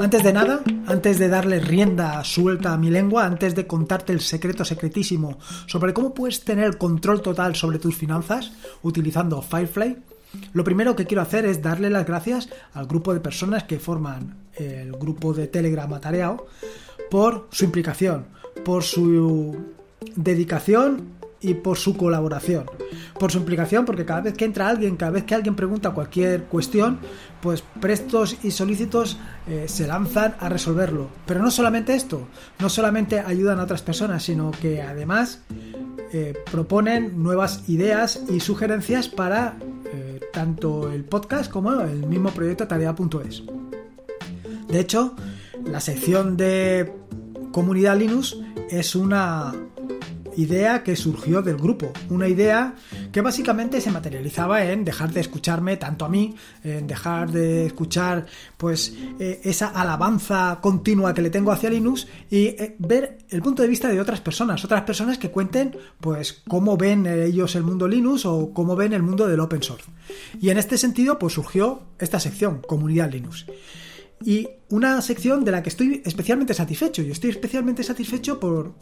Antes de nada, antes de darle rienda suelta a mi lengua, antes de contarte el secreto secretísimo sobre cómo puedes tener control total sobre tus finanzas utilizando Firefly, lo primero que quiero hacer es darle las gracias al grupo de personas que forman el grupo de Telegram Atareado por su implicación, por su dedicación y por su colaboración. Por su implicación, porque cada vez que entra alguien, cada vez que alguien pregunta cualquier cuestión, pues prestos y solícitos eh, se lanzan a resolverlo. Pero no solamente esto, no solamente ayudan a otras personas, sino que además eh, proponen nuevas ideas y sugerencias para eh, tanto el podcast como el mismo proyecto tarea.es. De hecho, la sección de comunidad Linux es una idea que surgió del grupo, una idea que básicamente se materializaba en dejar de escucharme tanto a mí, en dejar de escuchar pues eh, esa alabanza continua que le tengo hacia Linux y eh, ver el punto de vista de otras personas, otras personas que cuenten pues cómo ven ellos el mundo Linux o cómo ven el mundo del open source. Y en este sentido pues surgió esta sección, Comunidad Linux. Y una sección de la que estoy especialmente satisfecho. Y estoy especialmente satisfecho por,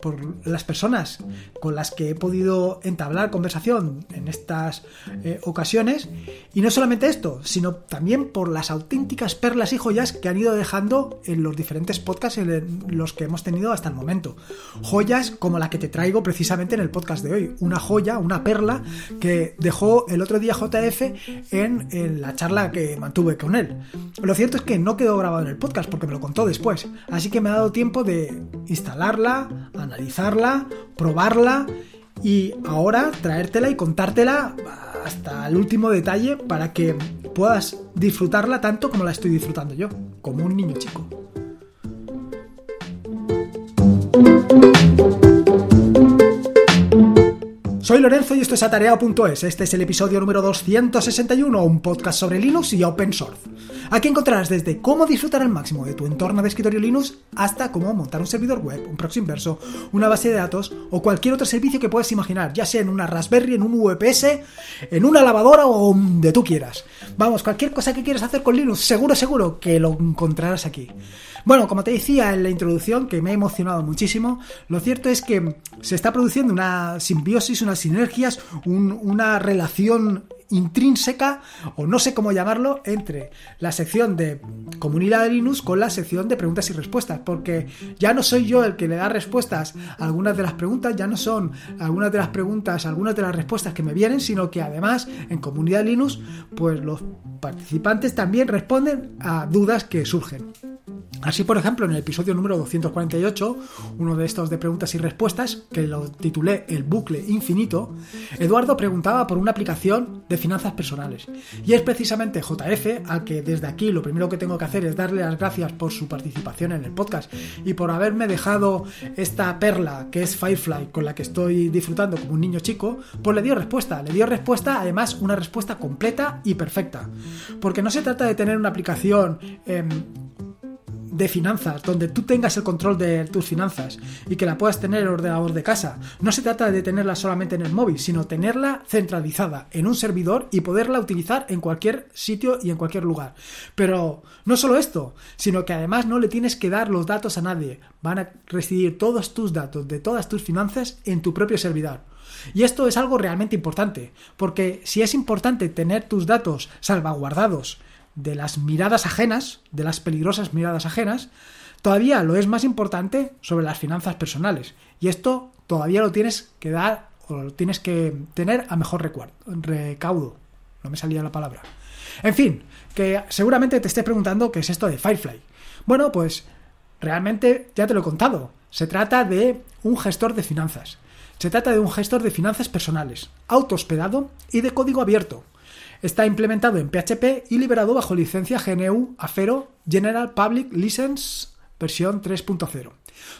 las personas con las que he podido entablar conversación en estas eh, ocasiones. Y no solamente esto, sino también por las auténticas perlas y joyas que han ido dejando en los diferentes podcasts en los que hemos tenido hasta el momento. Joyas como la que te traigo precisamente en el podcast de hoy. Una joya, una perla que dejó el otro día JF en, en la charla que mantuve con él. Lo cierto es que no quedó grabado en el podcast porque me lo contó después. Así que me ha dado tiempo de instalarla, analizarla, probarla y ahora traértela y contártela hasta el último detalle para que puedas disfrutarla tanto como la estoy disfrutando yo, como un niño chico. Soy Lorenzo y esto es atareado.es. Este es el episodio número 261, un podcast sobre Linux y Open Source. Aquí encontrarás desde cómo disfrutar al máximo de tu entorno de escritorio Linux hasta cómo montar un servidor web, un proxy inverso, una base de datos o cualquier otro servicio que puedas imaginar, ya sea en una Raspberry, en un VPS, en una lavadora o donde tú quieras. Vamos, cualquier cosa que quieras hacer con Linux, seguro, seguro que lo encontrarás aquí. Bueno, como te decía en la introducción, que me ha emocionado muchísimo, lo cierto es que se está produciendo una simbiosis, unas sinergias, una relación intrínseca, o no sé cómo llamarlo, entre la sección de comunidad de Linux con la sección de preguntas y respuestas, porque ya no soy yo el que le da respuestas a algunas de las preguntas, ya no son algunas de las preguntas, algunas de las respuestas que me vienen, sino que además en comunidad Linux, pues los participantes también responden a dudas que surgen. Así, por ejemplo, en el episodio número 248, uno de estos de preguntas y respuestas, que lo titulé El bucle infinito, Eduardo preguntaba por una aplicación de finanzas personales. Y es precisamente JF al que desde aquí lo primero que tengo que hacer es darle las gracias por su participación en el podcast y por haberme dejado esta perla que es Firefly con la que estoy disfrutando como un niño chico, pues le dio respuesta. Le dio respuesta, además, una respuesta completa y perfecta. Porque no se trata de tener una aplicación... Em, de finanzas, donde tú tengas el control de tus finanzas y que la puedas tener en el ordenador de casa. No se trata de tenerla solamente en el móvil, sino tenerla centralizada en un servidor y poderla utilizar en cualquier sitio y en cualquier lugar. Pero no solo esto, sino que además no le tienes que dar los datos a nadie. Van a recibir todos tus datos de todas tus finanzas en tu propio servidor. Y esto es algo realmente importante, porque si es importante tener tus datos salvaguardados de las miradas ajenas, de las peligrosas miradas ajenas, todavía lo es más importante sobre las finanzas personales. Y esto todavía lo tienes que dar o lo tienes que tener a mejor recaudo. No me salía la palabra. En fin, que seguramente te estés preguntando qué es esto de Firefly. Bueno, pues realmente ya te lo he contado. Se trata de un gestor de finanzas. Se trata de un gestor de finanzas personales, autohospedado y de código abierto. Está implementado en PHP y liberado bajo licencia GNU Afero General Public License versión 3.0.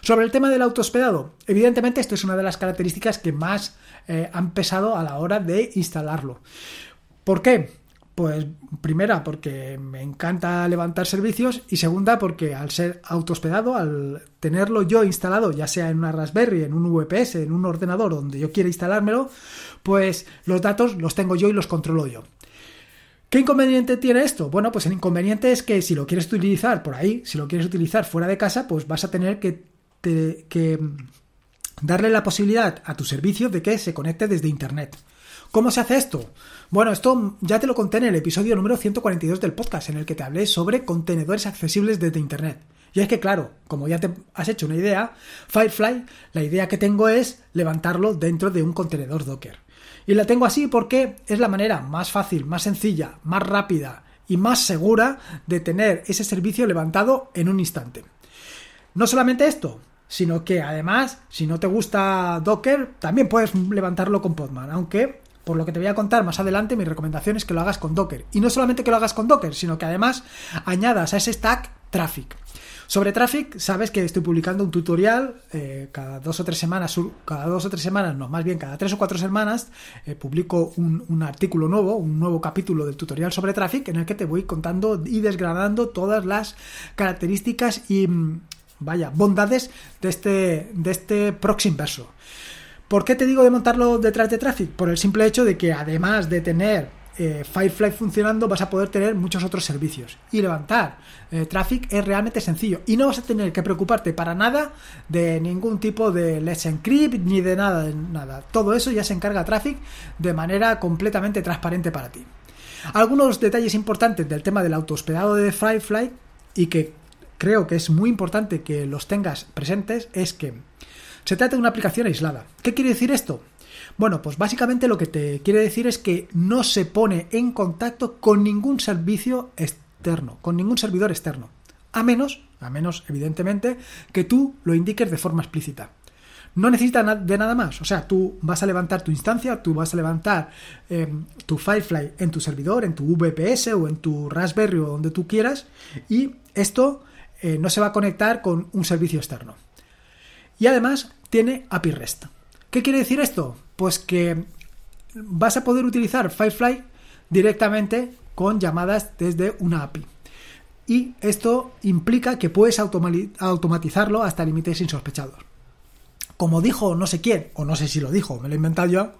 Sobre el tema del autohospedado, evidentemente esto es una de las características que más eh, han pesado a la hora de instalarlo. ¿Por qué? Pues primera, porque me encanta levantar servicios y segunda, porque al ser autohospedado, al tenerlo yo instalado, ya sea en una Raspberry, en un VPS, en un ordenador donde yo quiera instalármelo, pues los datos los tengo yo y los controlo yo. ¿Qué inconveniente tiene esto? Bueno, pues el inconveniente es que si lo quieres utilizar por ahí, si lo quieres utilizar fuera de casa, pues vas a tener que, que darle la posibilidad a tu servicio de que se conecte desde Internet. ¿Cómo se hace esto? Bueno, esto ya te lo conté en el episodio número 142 del podcast, en el que te hablé sobre contenedores accesibles desde Internet. Y es que, claro, como ya te has hecho una idea, Firefly, la idea que tengo es levantarlo dentro de un contenedor Docker. Y la tengo así porque es la manera más fácil, más sencilla, más rápida y más segura de tener ese servicio levantado en un instante. No solamente esto, sino que además, si no te gusta Docker, también puedes levantarlo con Podman, aunque por lo que te voy a contar más adelante, mi recomendación es que lo hagas con Docker. Y no solamente que lo hagas con Docker, sino que además añadas a ese stack Traffic. Sobre Traffic, sabes que estoy publicando un tutorial eh, cada dos o tres semanas, cada dos o tres semanas, no, más bien cada tres o cuatro semanas, eh, publico un, artículo nuevo, un nuevo capítulo del tutorial sobre Traffic en el que te voy contando y desgranando todas las características y, mm, vaya, bondades de este, de este proxy inverso. ¿Por qué te digo de montarlo detrás de Traffic? Por el simple hecho de que además de tener eh, Firefly funcionando vas a poder tener muchos otros servicios. Y levantar eh, Traffic es realmente sencillo. Y no vas a tener que preocuparte para nada de ningún tipo de Let's Encrypt ni de nada, de nada. Todo eso ya se encarga Traffic de manera completamente transparente para ti. Algunos detalles importantes del tema del autohospedado de Firefly y que creo que es muy importante que los tengas presentes es que se trata de una aplicación aislada. ¿Qué quiere decir esto? Bueno, pues básicamente lo que te quiere decir es que no se pone en contacto con ningún servicio externo, con ningún servidor externo. A menos, a menos evidentemente, que tú lo indiques de forma explícita. No necesita de nada más. O sea, tú vas a levantar tu instancia, tú vas a levantar em, tu Firefly en tu servidor, en tu VPS o en tu Raspberry o donde tú quieras, y esto eh, no se va a conectar con un servicio externo. Y además tiene API REST. ¿Qué quiere decir esto? Pues que vas a poder utilizar Firefly directamente con llamadas desde una API. Y esto implica que puedes automatizarlo hasta límites insospechados. Como dijo no sé quién, o no sé si lo dijo, me lo he inventado yo,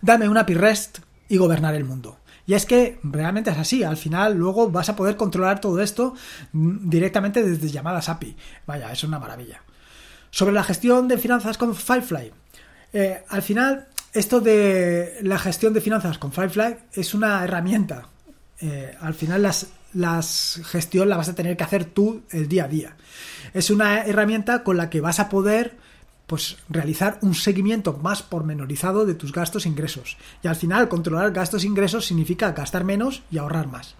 dame una API REST y gobernar el mundo. Y es que realmente es así, al final luego vas a poder controlar todo esto directamente desde llamadas API. Vaya, es una maravilla. Sobre la gestión de finanzas con Firefly, eh, al final, esto de la gestión de finanzas con Firefly es una herramienta. Eh, al final, las, las gestión la vas a tener que hacer tú el día a día. Es una herramienta con la que vas a poder pues realizar un seguimiento más pormenorizado de tus gastos e ingresos. Y al final, controlar gastos e ingresos significa gastar menos y ahorrar más.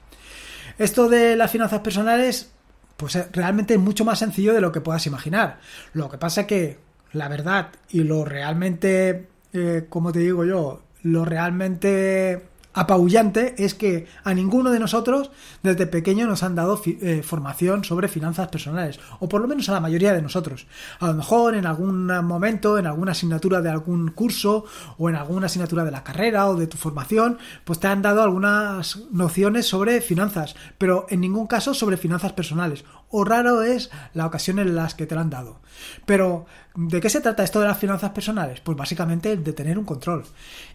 Esto de las finanzas personales, pues realmente es mucho más sencillo de lo que puedas imaginar. Lo que pasa es que la verdad y lo realmente, eh, como te digo yo, lo realmente apabullante es que a ninguno de nosotros desde pequeño nos han dado eh, formación sobre finanzas personales, o por lo menos a la mayoría de nosotros. A lo mejor en algún momento, en alguna asignatura de algún curso, o en alguna asignatura de la carrera o de tu formación, pues te han dado algunas nociones sobre finanzas, pero en ningún caso sobre finanzas personales. O raro es la ocasión en las que te lo han dado. Pero ¿De qué se trata esto de las finanzas personales? Pues básicamente de tener un control.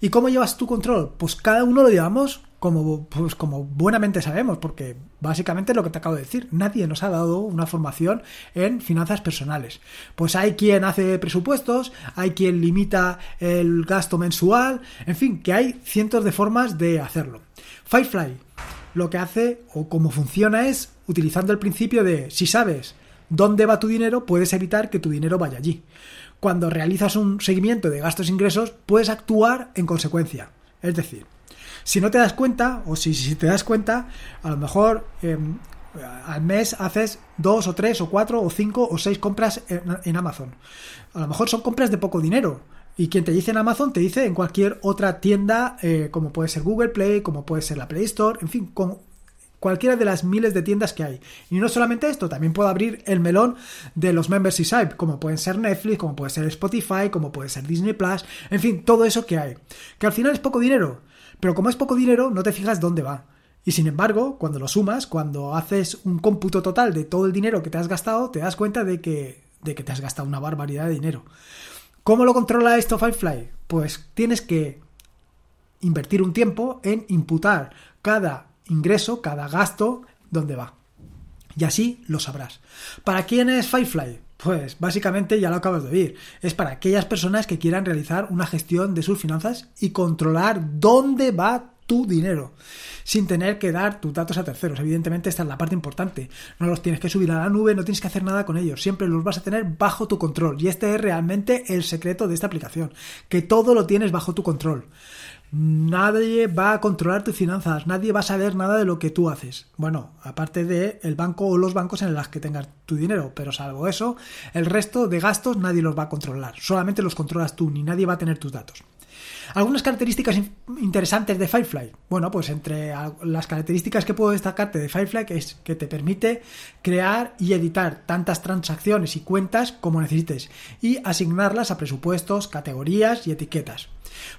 ¿Y cómo llevas tu control? Pues cada uno lo llevamos como, pues como buenamente sabemos, porque básicamente es lo que te acabo de decir, nadie nos ha dado una formación en finanzas personales. Pues hay quien hace presupuestos, hay quien limita el gasto mensual, en fin, que hay cientos de formas de hacerlo. Firefly lo que hace o cómo funciona es utilizando el principio de si sabes dónde va tu dinero, puedes evitar que tu dinero vaya allí. Cuando realizas un seguimiento de gastos e ingresos, puedes actuar en consecuencia. Es decir, si no te das cuenta, o si, te das cuenta, a lo mejor em, al mes haces dos o tres o cuatro o cinco o seis compras en, Amazon. A lo mejor son compras de poco dinero. Y quien te dice en Amazon te dice en cualquier otra tienda, eh, como puede ser Google Play, como puede ser la Play Store, en fin, con cualquiera de las miles de tiendas que hay. Y no solamente esto, también puedo abrir el melón de los membership sites, como pueden ser Netflix, como puede ser Spotify, como puede ser Disney Plus, en fin, todo eso que hay. Que al final es poco dinero, pero como es poco dinero, no te fijas dónde va. Y sin embargo, cuando lo sumas, cuando haces un cómputo total de todo el dinero que te has gastado, te das cuenta de que, de que te has gastado una barbaridad de dinero. ¿Cómo lo controla esto Firefly? Pues tienes que invertir un tiempo en imputar cada ingreso, cada gasto, dónde va. Y así lo sabrás. ¿Para quién es Firefly? Pues básicamente ya lo acabas de oír. Es para aquellas personas que quieran realizar una gestión de sus finanzas y controlar dónde va tu dinero sin tener que dar tus datos a terceros. Evidentemente esta es la parte importante. No los tienes que subir a la nube, no tienes que hacer nada con ellos. Siempre los vas a tener bajo tu control. Y este es realmente el secreto de esta aplicación. Que todo lo tienes bajo tu control. Nadie va a controlar tus finanzas, nadie va a saber nada de lo que tú haces. Bueno, aparte de el banco o los bancos en los que tengas tu dinero, pero salvo eso, el resto de gastos nadie los va a controlar. Solamente los controlas tú, ni nadie va a tener tus datos. Algunas características interesantes de Firefly. Bueno, pues entre las características que puedo destacarte de Firefly es que te permite crear y editar tantas transacciones y cuentas como necesites y asignarlas a presupuestos, categorías y etiquetas.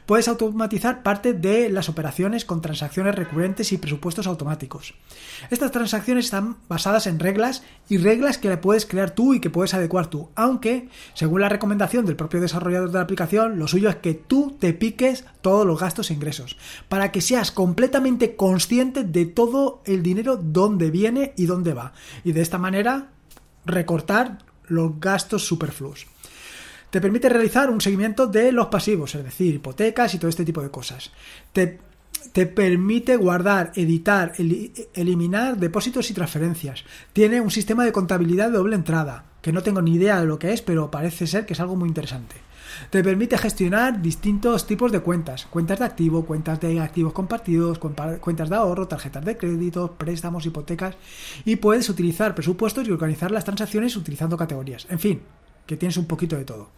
Puedes automatizar parte de las operaciones con transacciones recurrentes y presupuestos automáticos. Estas transacciones están basadas en reglas y reglas que le puedes crear tú y que puedes adecuar tú, aunque, según la recomendación del propio desarrollador de la aplicación, lo suyo es que tú te piques todos los gastos e ingresos, para que seas completamente consciente de todo el dinero, dónde viene y dónde va. Y de esta manera recortar los gastos superfluos te permite realizar un seguimiento de los pasivos, es decir, hipotecas y todo este tipo de cosas. Te, te permite guardar, editar, eliminar depósitos y transferencias. Tiene un sistema de contabilidad de doble entrada, que no tengo ni idea de lo que es, pero parece ser que es algo muy interesante. Te permite gestionar distintos tipos de cuentas, cuentas de activo, cuentas de activos compartidos, cuentas de ahorro, tarjetas de crédito, préstamos, hipotecas y puedes utilizar presupuestos y organizar las transacciones utilizando categorías. En fin, que tienes un poquito de todo.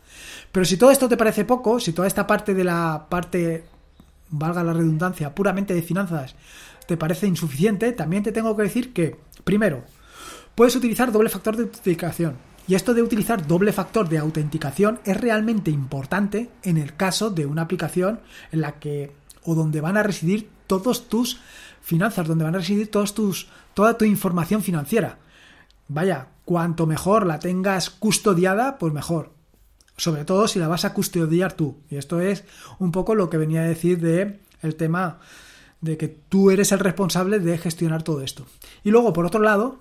Pero si todo esto te parece poco, si toda esta parte de la parte, valga la redundancia, puramente de finanzas, te parece insuficiente, también te tengo que decir que, primero, puedes utilizar doble factor de autenticación. Y esto de utilizar doble factor de autenticación es realmente importante en el caso de una aplicación en la que o donde van a residir todos tus finanzas, donde van a residir todos tus, toda tu información financiera. Vaya, cuanto mejor la tengas custodiada, pues mejor. Sobre todo si la vas a custodiar tú. Y esto es un poco lo que venía a decir de el tema de que tú eres el responsable de gestionar todo esto. Y luego, por otro lado,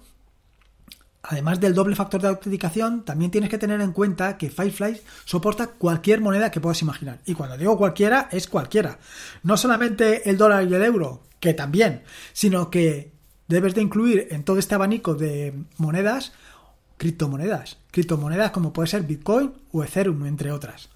además del doble factor de autenticación, también tienes que tener en cuenta que Firefly soporta cualquier moneda que puedas imaginar. Y cuando digo cualquiera, es cualquiera. No solamente el dólar y el euro, que también, sino que debes de incluir en todo este abanico de monedas criptomonedas. Criptomonedas como puede ser Bitcoin o Ethereum, entre otras.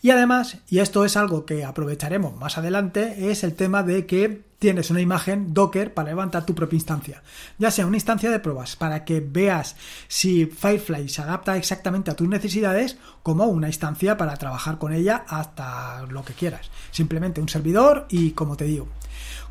Y además, y esto es algo que aprovecharemos más adelante, es el tema de que tienes una imagen Docker para levantar tu propia instancia. Ya sea una instancia de pruebas para que veas si Firefly se adapta exactamente a tus necesidades, como una instancia para trabajar con ella hasta lo que quieras. Simplemente un servidor y como te digo.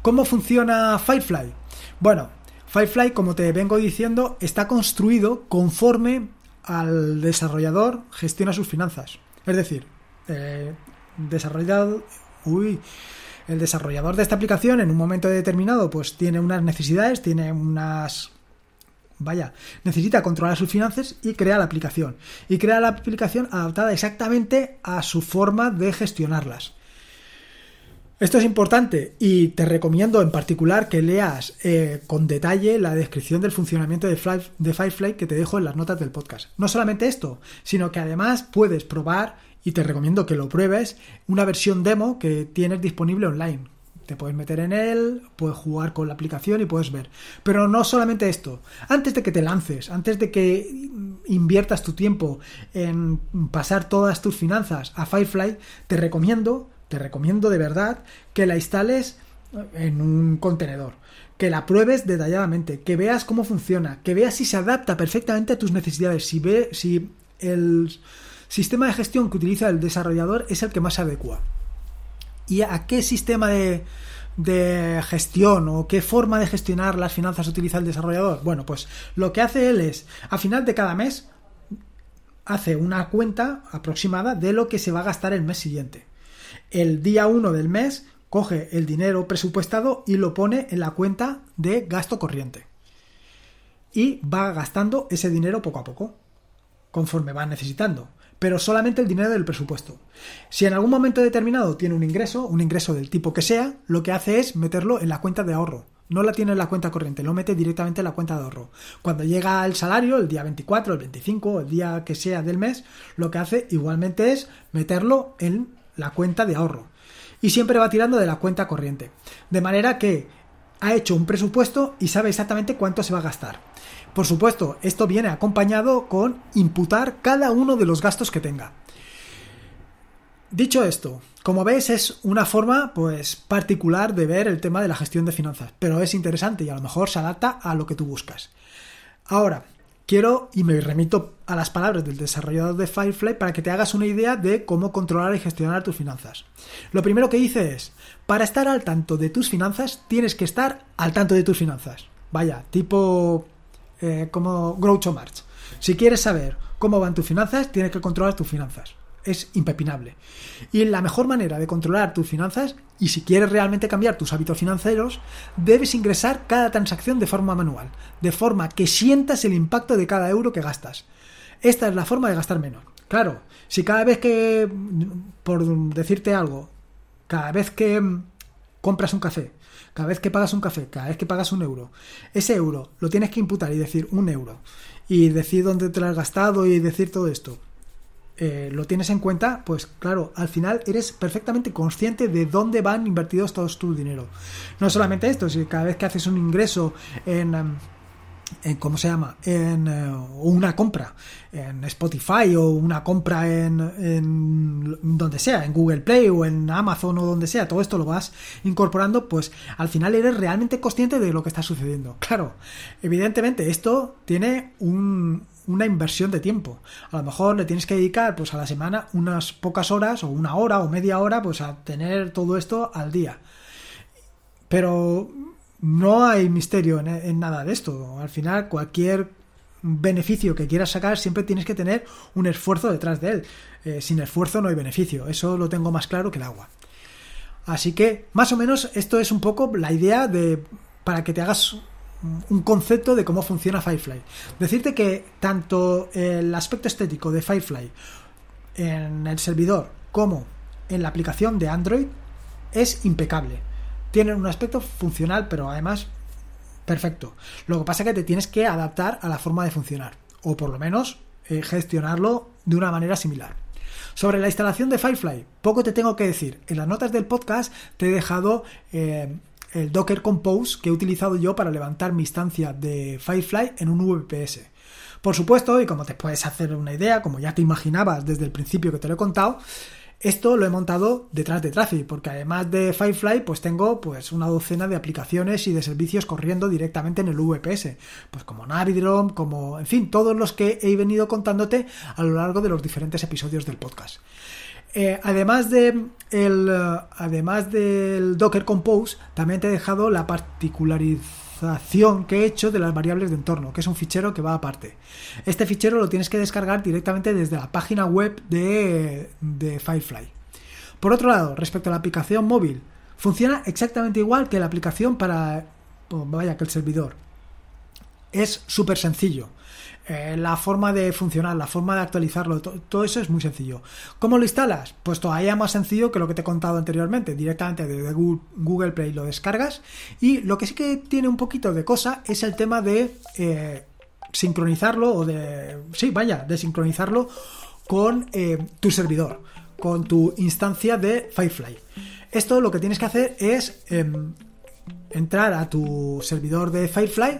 ¿Cómo funciona Firefly? Bueno, Firefly, como te vengo diciendo, está construido conforme al desarrollador gestiona sus finanzas. Es decir, eh, desarrollado, uy, el desarrollador de esta aplicación en un momento determinado pues tiene unas necesidades, tiene unas vaya, necesita controlar sus finanzas y crea la aplicación. Y crea la aplicación adaptada exactamente a su forma de gestionarlas. Esto es importante y te recomiendo en particular que leas eh, con detalle la descripción del funcionamiento de, Firefly que te dejo en las notas del podcast. No solamente esto, sino que además puedes probar y te recomiendo que lo pruebes una versión demo que tienes disponible online. Te puedes meter en él, puedes jugar con la aplicación y puedes ver. Pero no solamente esto. Antes de que te lances, antes de que inviertas tu tiempo en pasar todas tus finanzas a Firefly, te recomiendo te recomiendo de verdad que la instales en un contenedor, que la pruebes detalladamente, que veas cómo funciona, que veas si se adapta perfectamente a tus necesidades, si ve si el sistema de gestión que utiliza el desarrollador es el que más se adecua. ¿Y a qué sistema de, de gestión o qué forma de gestionar las finanzas utiliza el desarrollador? Bueno, pues lo que hace él es, a final de cada mes, hace una cuenta aproximada de lo que se va a gastar el mes siguiente el día 1 del mes coge el dinero presupuestado y lo pone en la cuenta de gasto corriente. Y va gastando ese dinero poco a poco, conforme va necesitando, pero solamente el dinero del presupuesto. Si en algún momento determinado tiene un ingreso, un ingreso del tipo que sea, lo que hace es meterlo en la cuenta de ahorro, no la tiene en la cuenta corriente, lo mete directamente en la cuenta de ahorro. Cuando llega el salario, el día 24, el 25, el día que sea del mes, lo que hace igualmente es meterlo en la cuenta de ahorro. Y siempre va tirando de la cuenta corriente. De manera que ha hecho un presupuesto y sabe exactamente cuánto se va a gastar. Por supuesto, esto viene acompañado con imputar cada uno de los gastos que tenga. Dicho esto, como ves es una forma pues particular de ver el tema de la gestión de finanzas, pero es interesante y a lo mejor se adapta a lo que tú buscas. Ahora, quiero y me remito a las palabras del desarrollador de Firefly para que te hagas una idea de cómo controlar y gestionar tus finanzas. Lo primero que dice es, para estar al tanto de tus finanzas, tienes que estar al tanto de tus finanzas. Vaya, tipo eh, como Groucho Marx. Si quieres saber cómo van tus finanzas, tienes que controlar tus finanzas es impepinable. Y la mejor manera de controlar tus finanzas, y si quieres realmente cambiar tus hábitos financieros, debes ingresar cada transacción de forma manual, de forma que sientas el impacto de cada euro que gastas. Esta es la forma de gastar menos. Claro, si cada vez que, por decirte algo, cada vez que compras un café, cada vez que pagas un café, cada vez que pagas un euro, ese euro lo tienes que imputar y decir un euro, y decir dónde te lo has gastado y decir todo esto, eh, lo tienes en cuenta, pues claro, al final eres perfectamente consciente de dónde van invertidos todos tu dinero. No solamente esto, si cada vez que haces un ingreso en... Em, ¿cómo se llama? En eh, una compra en Spotify o una compra en, en, donde sea, en Google Play o en Amazon o donde sea, todo esto lo vas incorporando, pues al final eres realmente consciente de lo que está sucediendo. Claro, evidentemente esto tiene un, una inversión de tiempo. A lo mejor le tienes que dedicar pues a la semana unas pocas horas o una hora o media hora pues a tener todo esto al día. Pero no hay misterio en, nada de esto. Al final cualquier beneficio que quieras sacar siempre tienes que tener un esfuerzo detrás de él. Eh, sin esfuerzo no hay beneficio. Eso lo tengo más claro que el agua. Así que más o menos esto es un poco la idea de para que te hagas un concepto de cómo funciona Firefly. Decirte que tanto el aspecto estético de Firefly en el servidor como en la aplicación de Android es impecable. Tiene un aspecto funcional, pero además perfecto. Lo que pasa es que te tienes que adaptar a la forma de funcionar, o por lo menos eh, gestionarlo de una manera similar. Sobre la instalación de Firefly, poco te tengo que decir. En las notas del podcast te he dejado eh, el Docker Compose que he utilizado yo para levantar mi instancia de Firefly en un VPS. Por supuesto, y como te puedes hacer una idea, como ya te imaginabas desde el principio que te lo he contado, esto lo he montado detrás de Trafi, porque además de Firefly, pues tengo pues una docena de aplicaciones y de servicios corriendo directamente en el VPS, pues como Navidrom, como, en fin, todos los que he venido contándote a lo largo de los diferentes episodios del podcast. Eh, además, de el, eh, además del Docker Compose, también te he dejado la particularización que he hecho de las variables de entorno, que es un fichero que va aparte. Este fichero lo tienes que descargar directamente desde la página web de, de Firefly. Por otro lado, respecto a la aplicación móvil, funciona exactamente igual que la aplicación para, vaya, que el servidor. Es súper sencillo. Eh, la forma de funcionar, la forma de actualizarlo, todo eso es muy sencillo. ¿Cómo lo instalas? Pues todavía más sencillo que lo que te he contado anteriormente. Directamente desde Google Play lo descargas. Y lo que sí que tiene un poquito de cosa es el tema de eh, sincronizarlo o de... Sí, vaya, de sincronizarlo con eh, tu servidor, con tu instancia de Firefly. Esto lo que tienes que hacer es em, entrar a tu servidor de Firefly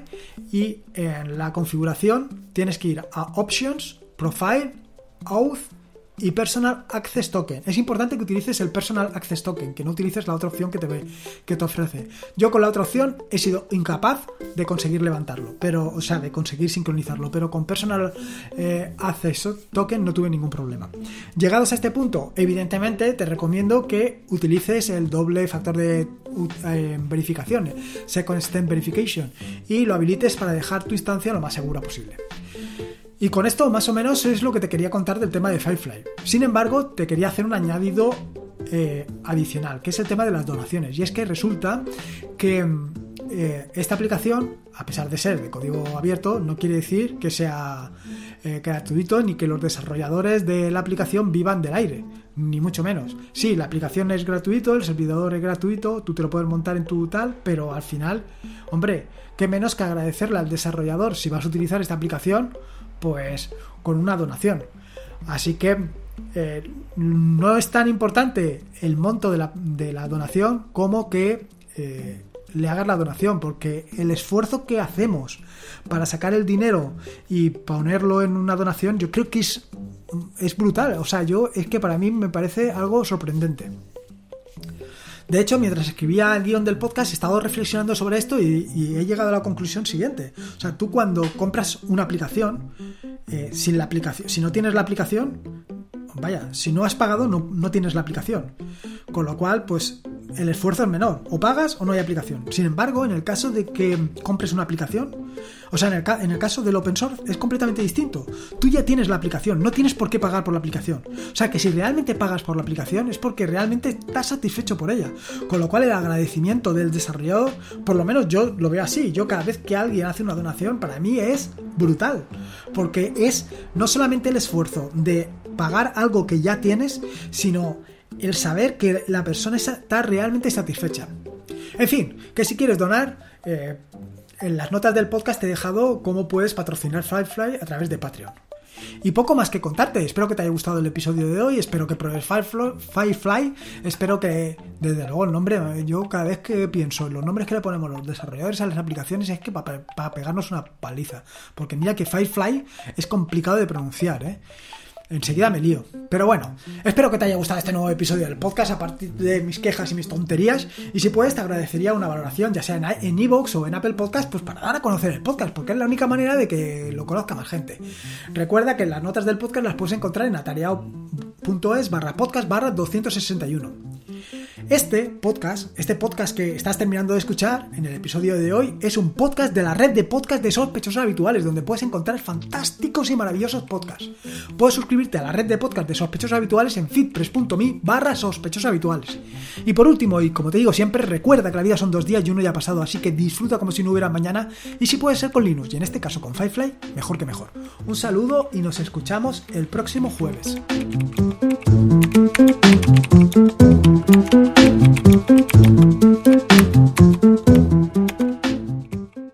y en la configuración tienes que ir a Options, Profile, Auth y Personal Access Token. Es importante que utilices el Personal Access Token, que no utilices la otra opción que te, que te ofrece. Yo con la otra opción he sido incapaz de conseguir levantarlo, pero, o sea, de conseguir sincronizarlo, pero con Personal eh, Access Token no tuve ningún problema. Llegados a este punto, evidentemente te recomiendo que utilices el doble factor de eh, verificación, Second Step Verification, y lo habilites para dejar tu instancia lo más segura posible. Y con esto más o menos es lo que te quería contar del tema de Firefly. Sin embargo, te quería hacer un añadido eh, adicional, que es el tema de las donaciones. Y es que resulta que eh, esta aplicación, a pesar de ser de código abierto, no quiere decir que sea eh, gratuito ni que los desarrolladores de la aplicación vivan del aire. ni mucho menos. Sí, la aplicación es gratuito, el servidor es gratuito, tú te lo puedes montar en tu tal, pero al final, hombre, qué menos que agradecerle al desarrollador si vas a utilizar esta aplicación, pues con una donación. Así que eh, no es tan importante el monto de la, de la donación como que eh, le hagas la donación, porque el esfuerzo que hacemos para sacar el dinero y ponerlo en una donación, yo creo que es, es brutal. O sea, yo es que para mí me parece algo sorprendente. De hecho, mientras escribía el guion del podcast, he estado reflexionando sobre esto y, he llegado a la conclusión siguiente. O sea, tú cuando compras una aplicación, eh, sin la aplicación, si no tienes la aplicación, vaya, si no has pagado, no, no tienes la aplicación. Con lo cual, pues el esfuerzo es menor. O pagas o no hay aplicación. Sin embargo, en el caso de que compres una aplicación, o sea, en el, caso del open source es completamente distinto. Tú ya tienes la aplicación, no tienes por qué pagar por la aplicación. O sea, que si realmente pagas por la aplicación es porque realmente estás satisfecho por ella. Con lo cual el agradecimiento del desarrollador, por lo menos yo lo veo así. Yo cada vez que alguien hace una donación, para mí es brutal. Porque es no solamente el esfuerzo de pagar algo que ya tienes, sino el saber que la persona está realmente satisfecha. En fin, que si quieres donar, eh, en las notas del podcast te he dejado cómo puedes patrocinar Firefly a través de Patreon. Y poco más que contarte, espero que te haya gustado el episodio de hoy, espero que pruebes Firefly, espero que, desde luego el nombre, yo cada vez que pienso en los nombres que le ponemos los desarrolladores a las aplicaciones es que para pegarnos una paliza, porque mira que Firefly es complicado de pronunciar, ¿eh? Enseguida me lío. Pero bueno, espero que te haya gustado este nuevo episodio del podcast a partir de mis quejas y mis tonterías. Y si puedes, te agradecería una valoración, ya sea en Evox o en Apple Podcast, pues para dar a conocer el podcast, porque es la única manera de que lo conozca más gente. Recuerda que las notas del podcast las puedes encontrar en atareado.es barra podcast barra 261. Este podcast, este podcast que estás terminando de escuchar en el episodio de hoy, es un podcast de la red de podcast de sospechosos habituales, donde puedes encontrar fantásticos y maravillosos podcasts. Puedes suscribirte a la red de podcast de sospechosos habituales en fitpress.me barra sospechosos habituales. Y por último, y como te digo siempre, recuerda que la vida son dos días y uno ya pasado, así que disfruta como si no hubiera mañana, y si puede ser con Linux, y en este caso con Firefly, mejor que mejor. Un saludo y nos escuchamos el próximo jueves.